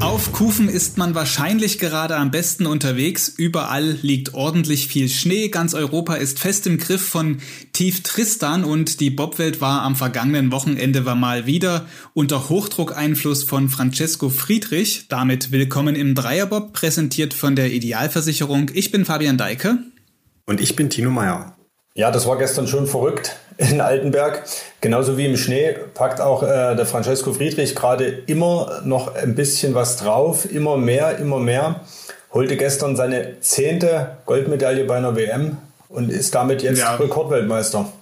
Auf Kufen ist man wahrscheinlich gerade am besten unterwegs. Überall liegt ordentlich viel Schnee. Ganz Europa ist fest im Griff von Tief Tristan und die Bobwelt war am vergangenen Wochenende war mal wieder unter Hochdruckeinfluss von Francesco Friedrich. Damit willkommen im Dreierbob, präsentiert von der Idealversicherung. Ich bin Fabian Deike. Und ich bin Tino Meyer. Ja, das war gestern schon verrückt in Altenberg. Genauso wie im Schnee packt auch äh, der Francesco Friedrich gerade immer noch ein bisschen was drauf, immer mehr, immer mehr. Holte gestern seine zehnte Goldmedaille bei einer WM und ist damit jetzt ja. Rekordweltmeister.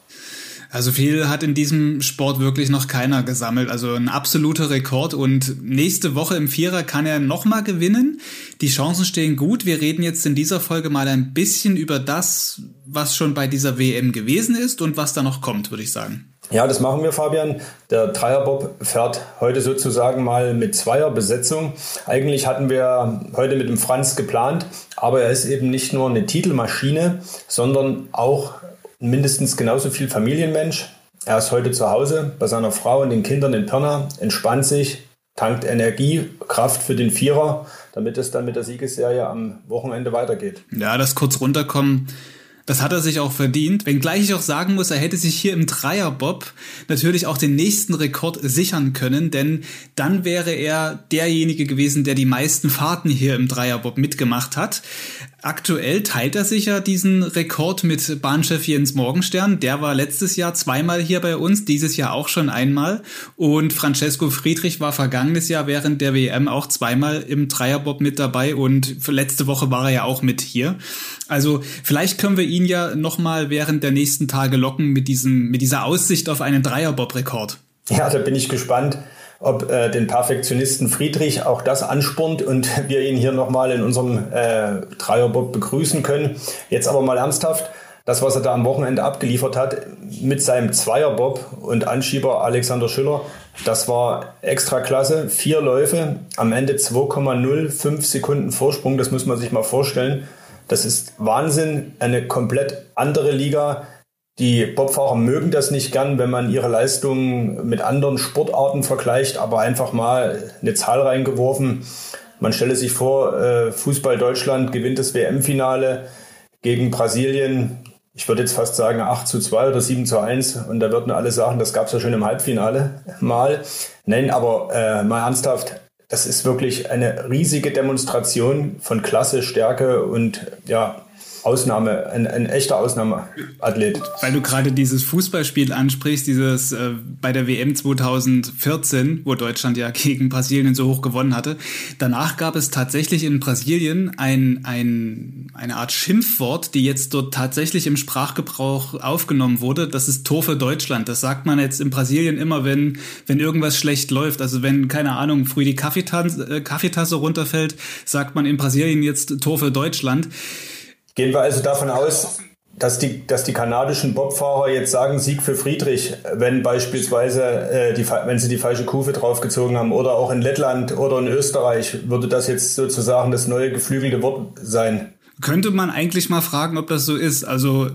Also viel hat in diesem Sport wirklich noch keiner gesammelt. Also ein absoluter Rekord. Und nächste Woche im Vierer kann er nochmal gewinnen. Die Chancen stehen gut. Wir reden jetzt in dieser Folge mal ein bisschen über das, was schon bei dieser WM gewesen ist und was da noch kommt, würde ich sagen. Ja, das machen wir, Fabian. Der Dreierbob fährt heute sozusagen mal mit Zweierbesetzung. Eigentlich hatten wir heute mit dem Franz geplant, aber er ist eben nicht nur eine Titelmaschine, sondern auch mindestens genauso viel Familienmensch. Er ist heute zu Hause bei seiner Frau und den Kindern in Pirna, entspannt sich, tankt Energie, Kraft für den Vierer, damit es dann mit der Siegesserie am Wochenende weitergeht. Ja, das kurz runterkommen das hat er sich auch verdient. Wenngleich ich auch sagen muss, er hätte sich hier im Dreierbob natürlich auch den nächsten Rekord sichern können, denn dann wäre er derjenige gewesen, der die meisten Fahrten hier im Dreierbob mitgemacht hat. Aktuell teilt er sich ja diesen Rekord mit Bahnchef Jens Morgenstern. Der war letztes Jahr zweimal hier bei uns, dieses Jahr auch schon einmal. Und Francesco Friedrich war vergangenes Jahr während der WM auch zweimal im Dreierbob mit dabei und letzte Woche war er ja auch mit hier. Also vielleicht können wir ihn ja nochmal während der nächsten Tage locken mit diesem, mit dieser Aussicht auf einen Dreierbob-Rekord. Ja, da bin ich gespannt ob äh, den Perfektionisten Friedrich auch das anspornt und wir ihn hier nochmal in unserem äh, Dreierbob begrüßen können. Jetzt aber mal ernsthaft, das, was er da am Wochenende abgeliefert hat mit seinem Zweierbob und Anschieber Alexander Schüller, das war extra klasse. Vier Läufe, am Ende 2,05 Sekunden Vorsprung, das muss man sich mal vorstellen. Das ist Wahnsinn, eine komplett andere Liga. Die Bobfahrer mögen das nicht gern, wenn man ihre Leistungen mit anderen Sportarten vergleicht, aber einfach mal eine Zahl reingeworfen. Man stelle sich vor, äh, Fußball Deutschland gewinnt das WM-Finale gegen Brasilien. Ich würde jetzt fast sagen 8 zu 2 oder 7 zu 1 und da würden alle sagen, das gab es ja schon im Halbfinale mal. Nein, aber äh, mal ernsthaft, das ist wirklich eine riesige Demonstration von Klasse, Stärke und ja, Ausnahme, ein, ein echter Ausnahmeathlet. Weil du gerade dieses Fußballspiel ansprichst, dieses äh, bei der WM 2014, wo Deutschland ja gegen Brasilien so hoch gewonnen hatte. Danach gab es tatsächlich in Brasilien ein, ein, eine Art Schimpfwort, die jetzt dort tatsächlich im Sprachgebrauch aufgenommen wurde. Das ist Tor für Deutschland. Das sagt man jetzt in Brasilien immer, wenn, wenn irgendwas schlecht läuft. Also wenn, keine Ahnung, früh die Kaffeetasse, äh, Kaffeetasse runterfällt, sagt man in Brasilien jetzt Tor für Deutschland. Gehen wir also davon aus, dass die, dass die kanadischen Bobfahrer jetzt sagen Sieg für Friedrich, wenn beispielsweise äh, die, wenn sie die falsche Kufe draufgezogen haben oder auch in Lettland oder in Österreich, würde das jetzt sozusagen das neue geflügelte Wort sein? Könnte man eigentlich mal fragen, ob das so ist. Also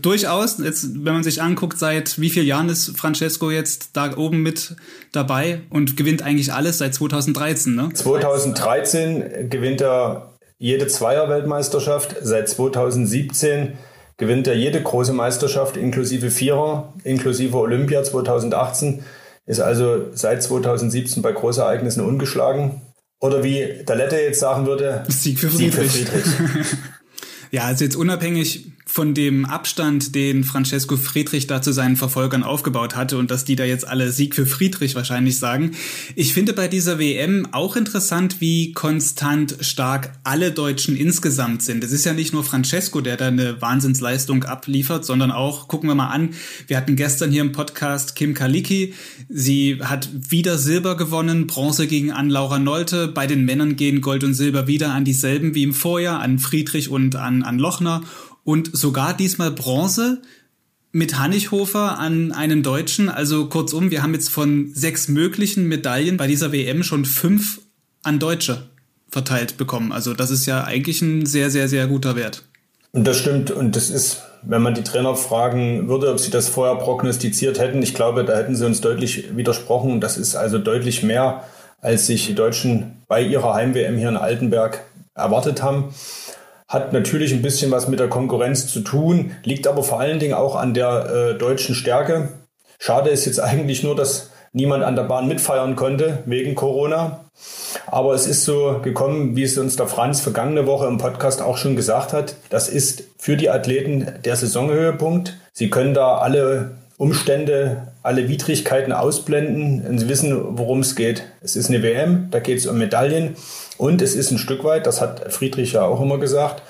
durchaus, jetzt, wenn man sich anguckt, seit wie vielen Jahren ist Francesco jetzt da oben mit dabei und gewinnt eigentlich alles seit 2013, ne? 2013 gewinnt er jede Zweier-Weltmeisterschaft. Seit 2017 gewinnt er jede große Meisterschaft inklusive Vierer, inklusive Olympia 2018. Ist also seit 2017 bei Großereignissen ungeschlagen. Oder wie der Lette jetzt sagen würde, Sieg für Friedrich. Sieg für Friedrich. ja, also jetzt unabhängig von dem Abstand, den Francesco Friedrich da zu seinen Verfolgern aufgebaut hatte und dass die da jetzt alle Sieg für Friedrich wahrscheinlich sagen. Ich finde bei dieser WM auch interessant, wie konstant stark alle Deutschen insgesamt sind. Es ist ja nicht nur Francesco, der da eine Wahnsinnsleistung abliefert, sondern auch, gucken wir mal an, wir hatten gestern hier im Podcast Kim Kaliki. Sie hat wieder Silber gewonnen, Bronze gegen an Laura Nolte. Bei den Männern gehen Gold und Silber wieder an dieselben wie im Vorjahr, an Friedrich und an, an Lochner und sogar diesmal Bronze mit Hannichhofer an einen Deutschen. Also kurzum, wir haben jetzt von sechs möglichen Medaillen bei dieser WM schon fünf an Deutsche verteilt bekommen. Also das ist ja eigentlich ein sehr, sehr, sehr guter Wert. Und das stimmt. Und das ist wenn man die Trainer fragen würde, ob sie das vorher prognostiziert hätten, ich glaube, da hätten sie uns deutlich widersprochen. Das ist also deutlich mehr, als sich die Deutschen bei ihrer Heim-WM hier in Altenberg erwartet haben. Hat natürlich ein bisschen was mit der Konkurrenz zu tun, liegt aber vor allen Dingen auch an der äh, deutschen Stärke. Schade ist jetzt eigentlich nur, dass niemand an der Bahn mitfeiern konnte wegen Corona. Aber es ist so gekommen, wie es uns der Franz vergangene Woche im Podcast auch schon gesagt hat. Das ist für die Athleten der Saisonhöhepunkt. Sie können da alle Umstände, alle Widrigkeiten ausblenden und sie wissen, worum es geht. Es ist eine WM, da geht es um Medaillen und es ist ein Stück weit, das hat Friedrich ja auch immer gesagt,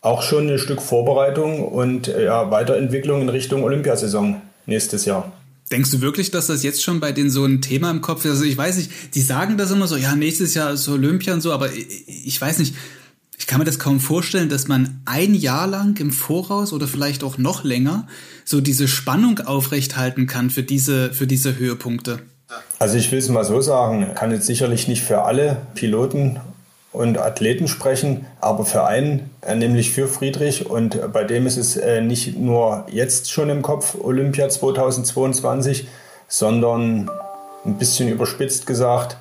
auch schon ein Stück Vorbereitung und ja, Weiterentwicklung in Richtung Olympiasaison nächstes Jahr. Denkst du wirklich, dass das jetzt schon bei denen so ein Thema im Kopf ist? Also ich weiß nicht, die sagen das immer so, ja, nächstes Jahr ist Olympia und so, aber ich weiß nicht, ich kann mir das kaum vorstellen, dass man ein Jahr lang im Voraus oder vielleicht auch noch länger so diese Spannung aufrechthalten kann für diese, für diese Höhepunkte. Also ich will es mal so sagen, kann jetzt sicherlich nicht für alle Piloten und Athleten sprechen, aber für einen, äh, nämlich für Friedrich. Und bei dem ist es äh, nicht nur jetzt schon im Kopf Olympia 2022, sondern ein bisschen überspitzt gesagt,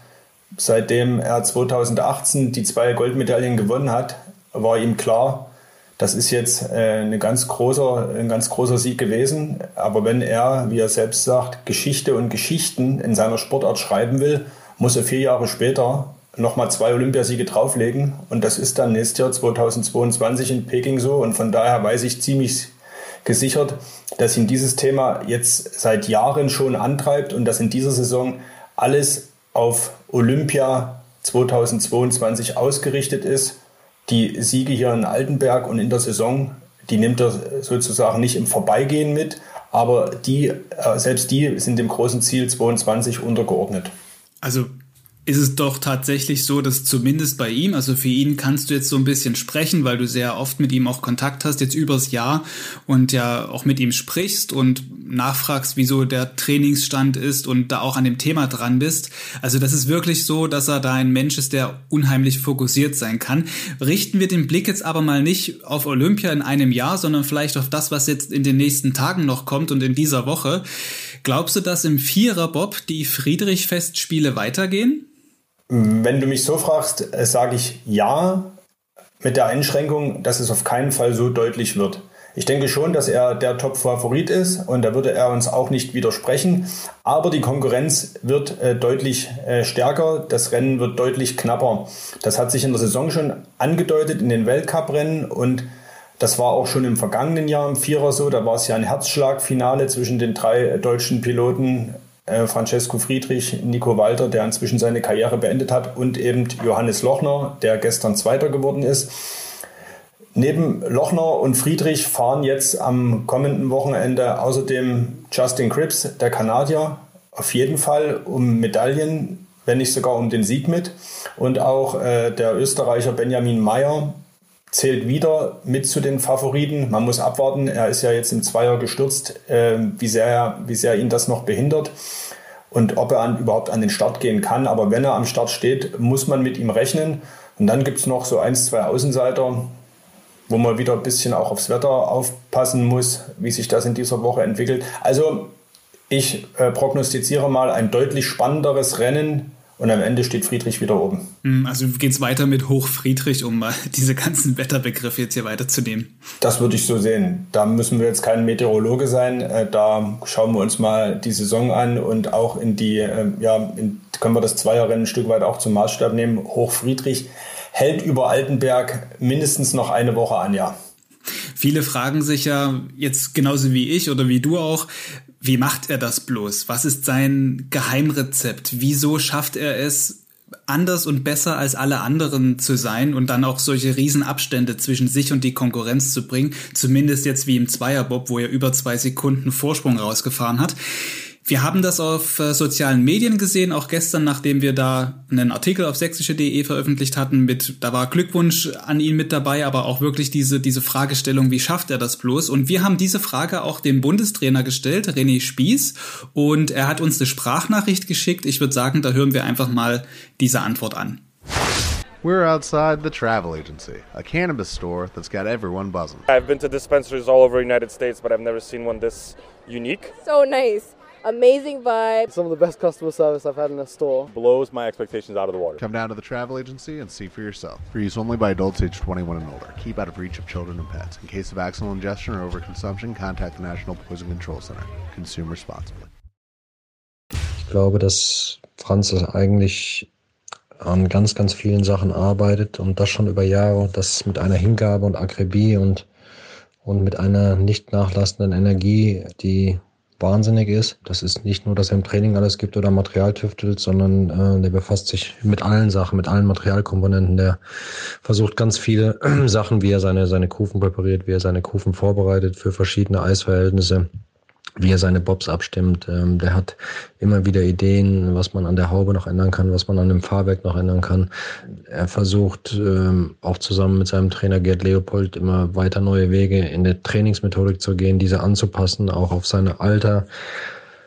seitdem er 2018 die zwei Goldmedaillen gewonnen hat, war ihm klar, das ist jetzt äh, eine ganz großer, ein ganz großer Sieg gewesen. Aber wenn er, wie er selbst sagt, Geschichte und Geschichten in seiner Sportart schreiben will, muss er vier Jahre später nochmal zwei Olympiasiege drauflegen. Und das ist dann nächstes Jahr 2022 in Peking so. Und von daher weiß ich ziemlich gesichert, dass ihn dieses Thema jetzt seit Jahren schon antreibt und dass in dieser Saison alles auf Olympia 2022 ausgerichtet ist. Die Siege hier in Altenberg und in der Saison, die nimmt er sozusagen nicht im Vorbeigehen mit, aber die, äh, selbst die sind dem großen Ziel 22 untergeordnet. Also ist es doch tatsächlich so, dass zumindest bei ihm, also für ihn kannst du jetzt so ein bisschen sprechen, weil du sehr oft mit ihm auch Kontakt hast, jetzt übers Jahr und ja auch mit ihm sprichst und nachfragst, wieso der Trainingsstand ist und da auch an dem Thema dran bist. Also das ist wirklich so, dass er da ein Mensch ist, der unheimlich fokussiert sein kann. Richten wir den Blick jetzt aber mal nicht auf Olympia in einem Jahr, sondern vielleicht auf das, was jetzt in den nächsten Tagen noch kommt und in dieser Woche. Glaubst du, dass im Vierer-Bob die Friedrich-Festspiele weitergehen? Wenn du mich so fragst, äh, sage ich ja, mit der Einschränkung, dass es auf keinen Fall so deutlich wird. Ich denke schon, dass er der Top-Favorit ist und da würde er uns auch nicht widersprechen. Aber die Konkurrenz wird äh, deutlich äh, stärker, das Rennen wird deutlich knapper. Das hat sich in der Saison schon angedeutet in den Weltcuprennen und das war auch schon im vergangenen Jahr im Vierer so. Da war es ja ein Herzschlagfinale zwischen den drei deutschen Piloten äh, Francesco Friedrich, Nico Walter, der inzwischen seine Karriere beendet hat, und eben Johannes Lochner, der gestern Zweiter geworden ist. Neben Lochner und Friedrich fahren jetzt am kommenden Wochenende außerdem Justin Cripps, der Kanadier, auf jeden Fall um Medaillen, wenn nicht sogar um den Sieg mit. Und auch äh, der Österreicher Benjamin Meyer zählt wieder mit zu den Favoriten. Man muss abwarten. Er ist ja jetzt im Zweier gestürzt, äh, wie, sehr, wie sehr ihn das noch behindert und ob er an, überhaupt an den Start gehen kann. Aber wenn er am Start steht, muss man mit ihm rechnen. Und dann gibt es noch so ein, zwei Außenseiter, wo man wieder ein bisschen auch aufs Wetter aufpassen muss, wie sich das in dieser Woche entwickelt. Also ich äh, prognostiziere mal ein deutlich spannenderes Rennen und am Ende steht Friedrich wieder oben. Hm, also geht es weiter mit Hochfriedrich, um mal diese ganzen Wetterbegriffe jetzt hier weiterzunehmen. Das würde ich so sehen. Da müssen wir jetzt kein Meteorologe sein. Äh, da schauen wir uns mal die Saison an und auch in die, äh, ja, in, können wir das Zweierrennen ein Stück weit auch zum Maßstab nehmen. Hochfriedrich hält über Altenberg mindestens noch eine Woche an, ja. Viele fragen sich ja jetzt genauso wie ich oder wie du auch, wie macht er das bloß? Was ist sein Geheimrezept? Wieso schafft er es, anders und besser als alle anderen zu sein und dann auch solche Riesenabstände zwischen sich und die Konkurrenz zu bringen? Zumindest jetzt wie im Zweierbob, wo er über zwei Sekunden Vorsprung rausgefahren hat. Wir haben das auf äh, sozialen Medien gesehen, auch gestern, nachdem wir da einen Artikel auf sächsische.de veröffentlicht hatten mit, da war Glückwunsch an ihn mit dabei, aber auch wirklich diese, diese Fragestellung, wie schafft er das bloß? Und wir haben diese Frage auch dem Bundestrainer gestellt, René Spieß, und er hat uns eine Sprachnachricht geschickt. Ich würde sagen, da hören wir einfach mal diese Antwort an. We're outside the travel agency, a cannabis store that's got everyone buzzing. I've been to dispensaries all over the United States, but I've never seen one this unique. So nice. Amazing vibe. Some of the best customer service I've had in a store. Blows my expectations out of the water. Come down to the travel agency and see for yourself. For use only by adults age 21 and older. Keep out of reach of children and pets. In case of accidental ingestion or overconsumption, contact the National Poison Control Center. Consume responsibly. Ich glaube, dass Franz eigentlich an ganz, ganz vielen Sachen arbeitet und das schon über Jahre und das mit einer Hingabe und Akribie und, und mit einer nicht nachlassenden Energie, die wahnsinnig ist. Das ist nicht nur, dass er im Training alles gibt oder Material tüftelt, sondern äh, der befasst sich mit allen Sachen, mit allen Materialkomponenten. Der versucht ganz viele Sachen, wie er seine, seine Kufen präpariert, wie er seine Kufen vorbereitet für verschiedene Eisverhältnisse wie er seine Bobs abstimmt. Ähm, der hat immer wieder Ideen, was man an der Haube noch ändern kann, was man an dem Fahrwerk noch ändern kann. Er versucht ähm, auch zusammen mit seinem Trainer Gerd Leopold immer weiter neue Wege in der Trainingsmethodik zu gehen, diese anzupassen, auch auf seine Alter.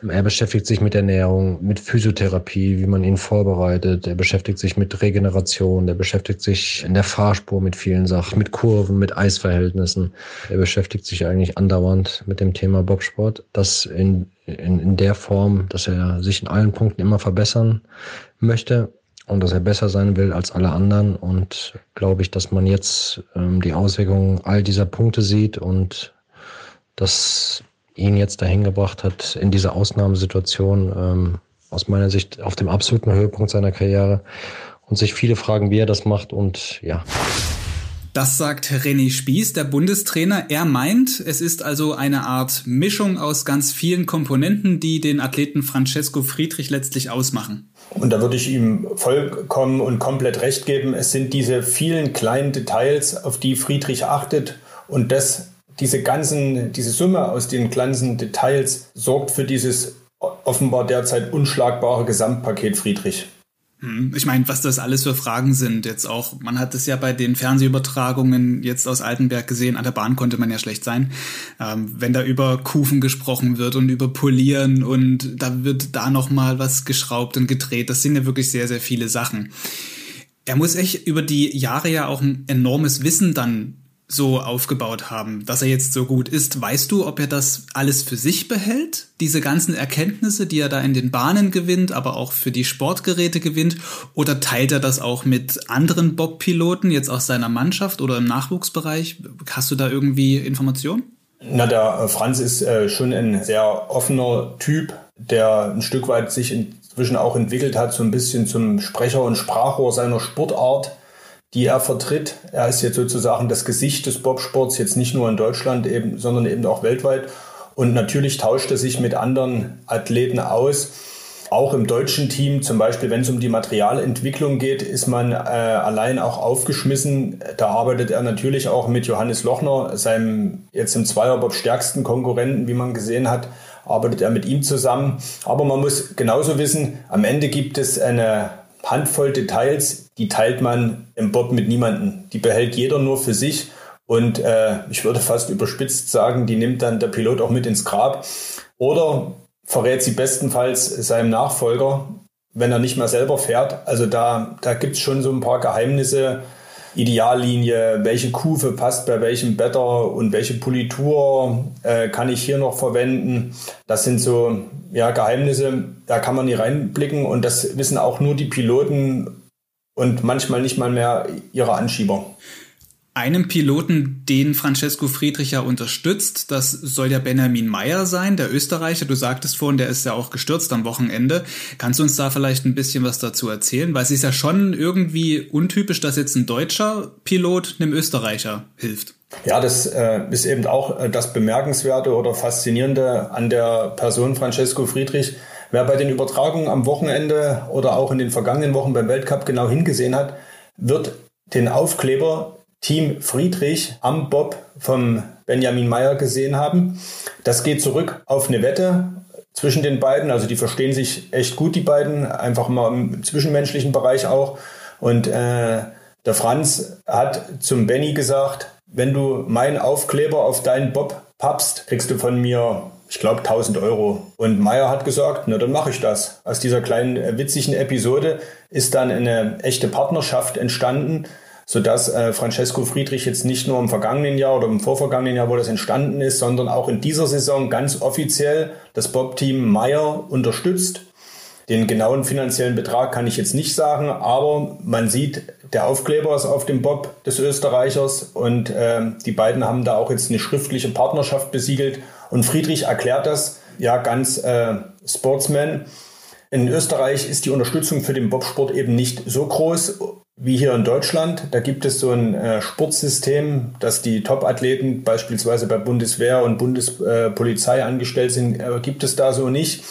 Er beschäftigt sich mit Ernährung, mit Physiotherapie, wie man ihn vorbereitet. Er beschäftigt sich mit Regeneration. Er beschäftigt sich in der Fahrspur mit vielen Sachen, mit Kurven, mit Eisverhältnissen. Er beschäftigt sich eigentlich andauernd mit dem Thema Bobsport. Das in, in, in der Form, dass er sich in allen Punkten immer verbessern möchte und dass er besser sein will als alle anderen. Und glaube ich, dass man jetzt ähm, die Auswirkungen all dieser Punkte sieht und dass ihn jetzt dahin gebracht hat, in dieser Ausnahmesituation, ähm, aus meiner Sicht auf dem absoluten Höhepunkt seiner Karriere und sich viele fragen, wie er das macht und ja. Das sagt René Spieß, der Bundestrainer. Er meint, es ist also eine Art Mischung aus ganz vielen Komponenten, die den Athleten Francesco Friedrich letztlich ausmachen. Und da würde ich ihm vollkommen und komplett recht geben. Es sind diese vielen kleinen Details, auf die Friedrich achtet und das diese ganzen, diese Summe aus den ganzen Details sorgt für dieses offenbar derzeit unschlagbare Gesamtpaket Friedrich. Hm, ich meine, was das alles für Fragen sind, jetzt auch, man hat es ja bei den Fernsehübertragungen jetzt aus Altenberg gesehen, an der Bahn konnte man ja schlecht sein, ähm, wenn da über Kufen gesprochen wird und über Polieren und da wird da nochmal was geschraubt und gedreht, das sind ja wirklich sehr, sehr viele Sachen. Er muss echt über die Jahre ja auch ein enormes Wissen dann so aufgebaut haben, dass er jetzt so gut ist. Weißt du, ob er das alles für sich behält? Diese ganzen Erkenntnisse, die er da in den Bahnen gewinnt, aber auch für die Sportgeräte gewinnt? Oder teilt er das auch mit anderen Bob-Piloten jetzt aus seiner Mannschaft oder im Nachwuchsbereich? Hast du da irgendwie Informationen? Na, der äh, Franz ist äh, schon ein sehr offener Typ, der ein Stück weit sich inzwischen auch entwickelt hat, so ein bisschen zum Sprecher und Sprachrohr seiner Sportart die er vertritt. Er ist jetzt sozusagen das Gesicht des Bobsports, jetzt nicht nur in Deutschland, eben, sondern eben auch weltweit. Und natürlich tauscht er sich mit anderen Athleten aus. Auch im deutschen Team, zum Beispiel, wenn es um die Materialentwicklung geht, ist man äh, allein auch aufgeschmissen. Da arbeitet er natürlich auch mit Johannes Lochner, seinem jetzt im Zweierbob stärksten Konkurrenten, wie man gesehen hat, arbeitet er mit ihm zusammen. Aber man muss genauso wissen, am Ende gibt es eine Handvoll Details, die teilt man im Bob mit niemandem. Die behält jeder nur für sich. Und äh, ich würde fast überspitzt sagen, die nimmt dann der Pilot auch mit ins Grab. Oder verrät sie bestenfalls seinem Nachfolger, wenn er nicht mehr selber fährt. Also da, da gibt es schon so ein paar Geheimnisse, Ideallinie, welche Kufe passt bei welchem Better und welche Politur äh, kann ich hier noch verwenden. Das sind so ja, Geheimnisse, da kann man nie reinblicken und das wissen auch nur die Piloten und manchmal nicht mal mehr ihre Anschieber einem Piloten, den Francesco Friedrich ja unterstützt. Das soll ja Benjamin Meyer sein, der Österreicher. Du sagtest vorhin, der ist ja auch gestürzt am Wochenende. Kannst du uns da vielleicht ein bisschen was dazu erzählen? Weil es ist ja schon irgendwie untypisch, dass jetzt ein deutscher Pilot einem Österreicher hilft. Ja, das äh, ist eben auch äh, das Bemerkenswerte oder Faszinierende an der Person Francesco Friedrich. Wer bei den Übertragungen am Wochenende oder auch in den vergangenen Wochen beim Weltcup genau hingesehen hat, wird den Aufkleber Team Friedrich am Bob vom Benjamin Meyer gesehen haben. Das geht zurück auf eine Wette zwischen den beiden. Also die verstehen sich echt gut, die beiden, einfach mal im zwischenmenschlichen Bereich auch. Und äh, der Franz hat zum Benny gesagt, wenn du meinen Aufkleber auf deinen Bob pappst, kriegst du von mir ich glaube 1000 Euro. Und Meyer hat gesagt, na dann mache ich das. Aus dieser kleinen äh, witzigen Episode ist dann eine echte Partnerschaft entstanden, sodass äh, Francesco Friedrich jetzt nicht nur im vergangenen Jahr oder im vorvergangenen Jahr, wo das entstanden ist, sondern auch in dieser Saison ganz offiziell das Bob-Team Meyer unterstützt. Den genauen finanziellen Betrag kann ich jetzt nicht sagen, aber man sieht, der Aufkleber ist auf dem Bob des Österreichers und äh, die beiden haben da auch jetzt eine schriftliche Partnerschaft besiegelt und Friedrich erklärt das ja ganz äh, Sportsman. In Österreich ist die Unterstützung für den Bobsport eben nicht so groß wie hier in Deutschland. Da gibt es so ein äh, Sportsystem, dass die Top-Athleten beispielsweise bei Bundeswehr und Bundespolizei äh, angestellt sind, äh, gibt es da so nicht,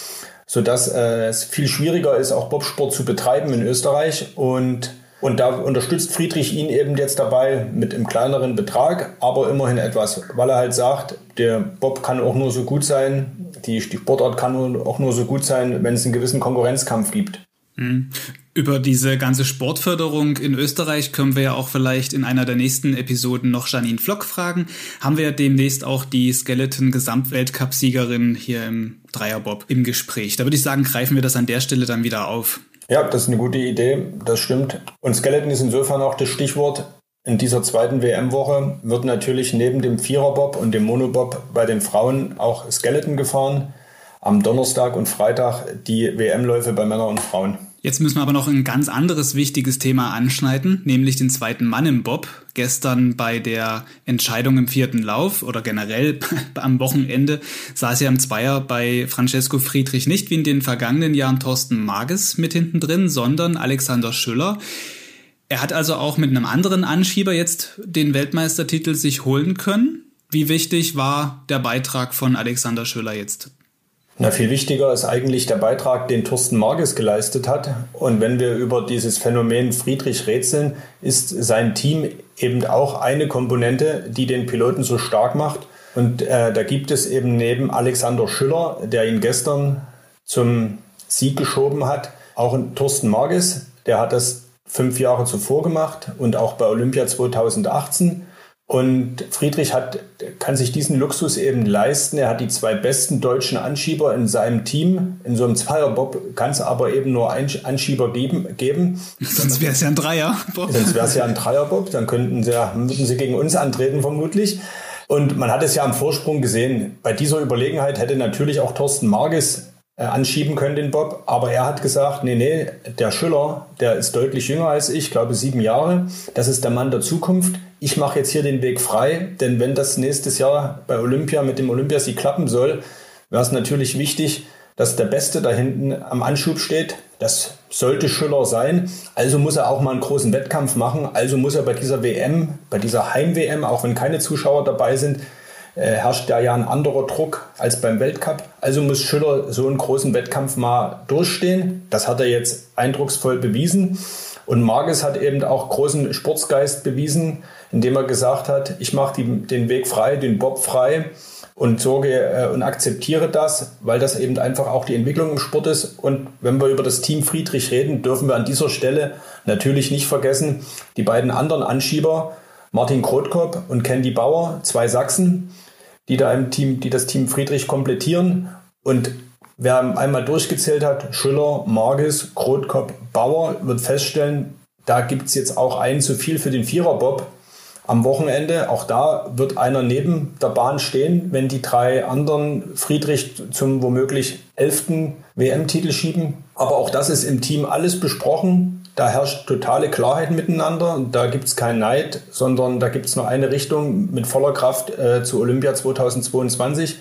sodass äh, es viel schwieriger ist, auch Bobsport zu betreiben in Österreich. Und und da unterstützt Friedrich ihn eben jetzt dabei mit einem kleineren Betrag, aber immerhin etwas, weil er halt sagt, der Bob kann auch nur so gut sein, die, die Sportart kann auch nur so gut sein, wenn es einen gewissen Konkurrenzkampf gibt. Mhm. Über diese ganze Sportförderung in Österreich können wir ja auch vielleicht in einer der nächsten Episoden noch Janine Flock fragen. Haben wir ja demnächst auch die Skeleton-Gesamtweltcup-Siegerin hier im Dreierbob im Gespräch. Da würde ich sagen, greifen wir das an der Stelle dann wieder auf. Ja, das ist eine gute Idee, das stimmt. Und Skeleton ist insofern auch das Stichwort. In dieser zweiten WM-Woche wird natürlich neben dem Viererbob und dem Monobob bei den Frauen auch Skeleton gefahren. Am Donnerstag und Freitag die WM-Läufe bei Männern und Frauen. Jetzt müssen wir aber noch ein ganz anderes wichtiges Thema anschneiden, nämlich den zweiten Mann im Bob. Gestern bei der Entscheidung im vierten Lauf oder generell am Wochenende saß ja im Zweier bei Francesco Friedrich nicht wie in den vergangenen Jahren Thorsten Mages mit hinten drin, sondern Alexander Schüller. Er hat also auch mit einem anderen Anschieber jetzt den Weltmeistertitel sich holen können. Wie wichtig war der Beitrag von Alexander Schüller jetzt na, viel wichtiger ist eigentlich der Beitrag, den Thorsten Marges geleistet hat. Und wenn wir über dieses Phänomen Friedrich rätseln, ist sein Team eben auch eine Komponente, die den Piloten so stark macht. Und äh, da gibt es eben neben Alexander Schüller, der ihn gestern zum Sieg geschoben hat, auch einen Thorsten Marges, der hat das fünf Jahre zuvor gemacht und auch bei Olympia 2018. Und Friedrich hat, kann sich diesen Luxus eben leisten. Er hat die zwei besten deutschen Anschieber in seinem Team. In so einem Zweierbob kann es aber eben nur einen Anschieber geben. geben. Sonst wäre es ja ein Dreierbob. Sonst wäre es ja ein Dreierbob. Dann könnten sie, würden sie gegen uns antreten vermutlich. Und man hat es ja am Vorsprung gesehen. Bei dieser Überlegenheit hätte natürlich auch Thorsten Marges anschieben können, den Bob. Aber er hat gesagt, nee, nee, der Schüller, der ist deutlich jünger als ich, glaube sieben Jahre. Das ist der Mann der Zukunft. Ich mache jetzt hier den Weg frei, denn wenn das nächstes Jahr bei Olympia mit dem Olympiasieg klappen soll, wäre es natürlich wichtig, dass der Beste da hinten am Anschub steht. Das sollte Schüller sein. Also muss er auch mal einen großen Wettkampf machen. Also muss er bei dieser WM, bei dieser Heim-WM, auch wenn keine Zuschauer dabei sind, äh, herrscht da ja ein anderer Druck als beim Weltcup. Also muss Schüller so einen großen Wettkampf mal durchstehen. Das hat er jetzt eindrucksvoll bewiesen. Und Marges hat eben auch großen Sportsgeist bewiesen, indem er gesagt hat, ich mache den Weg frei, den Bob frei und sorge äh, und akzeptiere das, weil das eben einfach auch die Entwicklung im Sport ist. Und wenn wir über das Team Friedrich reden, dürfen wir an dieser Stelle natürlich nicht vergessen, die beiden anderen Anschieber, Martin Krotkop und Candy Bauer, zwei Sachsen, die da im Team, die das Team Friedrich komplettieren. Und wer einmal durchgezählt hat, Schüller, Marges, Krotkop, Bauer, wird feststellen, da gibt es jetzt auch einen zu viel für den Viererbob am Wochenende. Auch da wird einer neben der Bahn stehen, wenn die drei anderen Friedrich zum womöglich elften WM-Titel schieben. Aber auch das ist im Team alles besprochen. Da herrscht totale Klarheit miteinander. Da gibt es keinen Neid, sondern da gibt es nur eine Richtung mit voller Kraft äh, zu Olympia 2022.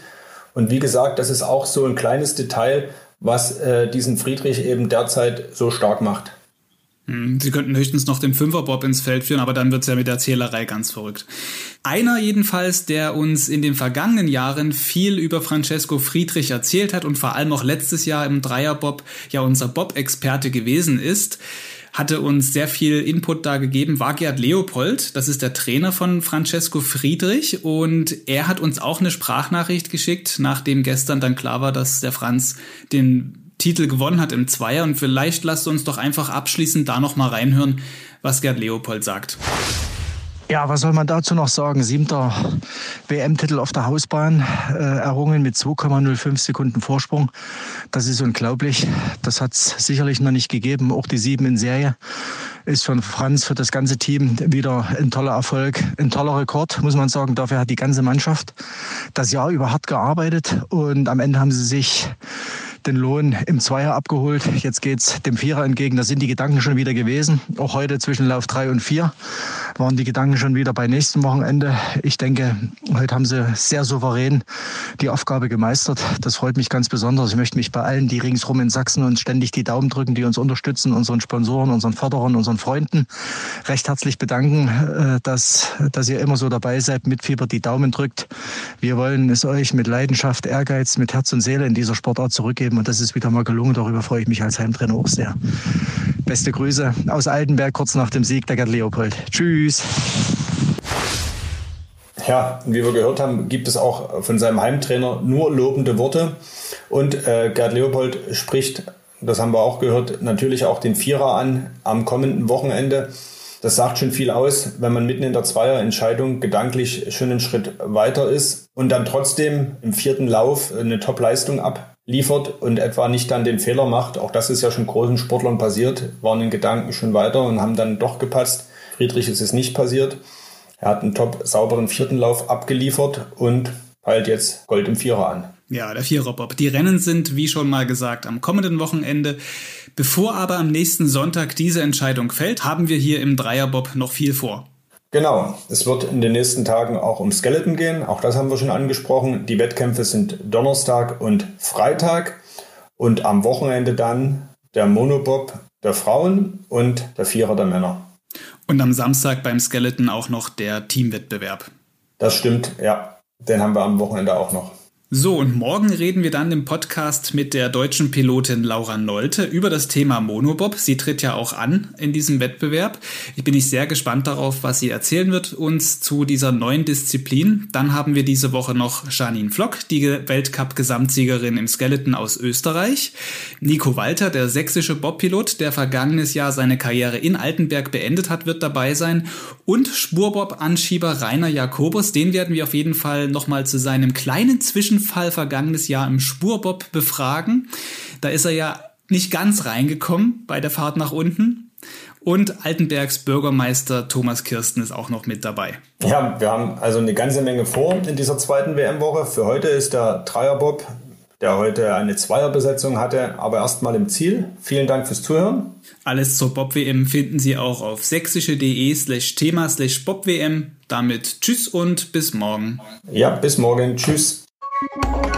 Und wie gesagt, das ist auch so ein kleines Detail, was äh, diesen Friedrich eben derzeit so stark macht. Hm, sie könnten höchstens noch den Fünferbob ins Feld führen, aber dann wird's ja mit der Zählerei ganz verrückt. Einer jedenfalls, der uns in den vergangenen Jahren viel über Francesco Friedrich erzählt hat und vor allem auch letztes Jahr im Dreierbob ja unser Bob-Experte gewesen ist, hatte uns sehr viel Input da gegeben, war Gerd Leopold. Das ist der Trainer von Francesco Friedrich und er hat uns auch eine Sprachnachricht geschickt, nachdem gestern dann klar war, dass der Franz den Titel gewonnen hat im Zweier und vielleicht lasst uns doch einfach abschließend da noch mal reinhören, was Gerd Leopold sagt. Ja, was soll man dazu noch sagen? Siebter WM-Titel auf der Hausbahn, äh, errungen mit 2,05 Sekunden Vorsprung. Das ist unglaublich. Das hat es sicherlich noch nicht gegeben. Auch die sieben in Serie ist für Franz, für das ganze Team wieder ein toller Erfolg, ein toller Rekord, muss man sagen. Dafür hat die ganze Mannschaft das Jahr über hart gearbeitet und am Ende haben sie sich den Lohn im Zweier abgeholt. Jetzt geht's dem Vierer entgegen. Da sind die Gedanken schon wieder gewesen. Auch heute zwischen Lauf drei und vier waren die Gedanken schon wieder bei nächsten Wochenende. Ich denke, heute haben sie sehr souverän die Aufgabe gemeistert. Das freut mich ganz besonders. Ich möchte mich bei allen, die ringsrum in Sachsen uns ständig die Daumen drücken, die uns unterstützen, unseren Sponsoren, unseren Förderern, unseren Freunden, recht herzlich bedanken, äh, dass, dass ihr immer so dabei seid, mit Fieber die Daumen drückt. Wir wollen es euch mit Leidenschaft, Ehrgeiz, mit Herz und Seele in dieser Sportart zurückgeben und das ist wieder mal gelungen. Darüber freue ich mich als Heimtrainer auch sehr. Beste Grüße aus Altenberg kurz nach dem Sieg der Gerd Leopold. Tschüss. Ja, wie wir gehört haben, gibt es auch von seinem Heimtrainer nur lobende Worte. Und äh, Gerd Leopold spricht, das haben wir auch gehört, natürlich auch den Vierer an am kommenden Wochenende. Das sagt schon viel aus, wenn man mitten in der Zweierentscheidung gedanklich schon einen Schritt weiter ist und dann trotzdem im vierten Lauf eine Top-Leistung abliefert und etwa nicht dann den Fehler macht. Auch das ist ja schon großen Sportlern passiert, waren in Gedanken schon weiter und haben dann doch gepasst. Friedrich ist es nicht passiert. Er hat einen top sauberen vierten Lauf abgeliefert und peilt jetzt Gold im Vierer an. Ja, der Viererbob. Die Rennen sind, wie schon mal gesagt, am kommenden Wochenende. Bevor aber am nächsten Sonntag diese Entscheidung fällt, haben wir hier im Dreierbob noch viel vor. Genau, es wird in den nächsten Tagen auch um Skeleton gehen. Auch das haben wir schon angesprochen. Die Wettkämpfe sind Donnerstag und Freitag und am Wochenende dann der Monobob der Frauen und der Vierer der Männer. Und am Samstag beim Skeleton auch noch der Teamwettbewerb. Das stimmt, ja. Den haben wir am Wochenende auch noch. So, und morgen reden wir dann im Podcast mit der deutschen Pilotin Laura Nolte über das Thema Monobob. Sie tritt ja auch an in diesem Wettbewerb. Ich bin nicht sehr gespannt darauf, was sie erzählen wird uns zu dieser neuen Disziplin. Dann haben wir diese Woche noch Janine Flock, die Weltcup-Gesamtsiegerin im Skeleton aus Österreich. Nico Walter, der sächsische Bobpilot, der vergangenes Jahr seine Karriere in Altenberg beendet hat, wird dabei sein. Und Spurbob-Anschieber Rainer Jakobus, den werden wir auf jeden Fall nochmal zu seinem kleinen Zwischen Zwischenfall vergangenes Jahr im Spurbob befragen. Da ist er ja nicht ganz reingekommen bei der Fahrt nach unten. Und Altenbergs Bürgermeister Thomas Kirsten ist auch noch mit dabei. Ja, wir haben also eine ganze Menge vor in dieser zweiten WM-Woche. Für heute ist der Dreierbob, der heute eine Zweierbesetzung hatte, aber erstmal im Ziel. Vielen Dank fürs Zuhören. Alles zur Bob-WM finden Sie auch auf sächsische.de slash Thema slash Bob-WM. Damit tschüss und bis morgen. Ja, bis morgen. Tschüss. Thank you.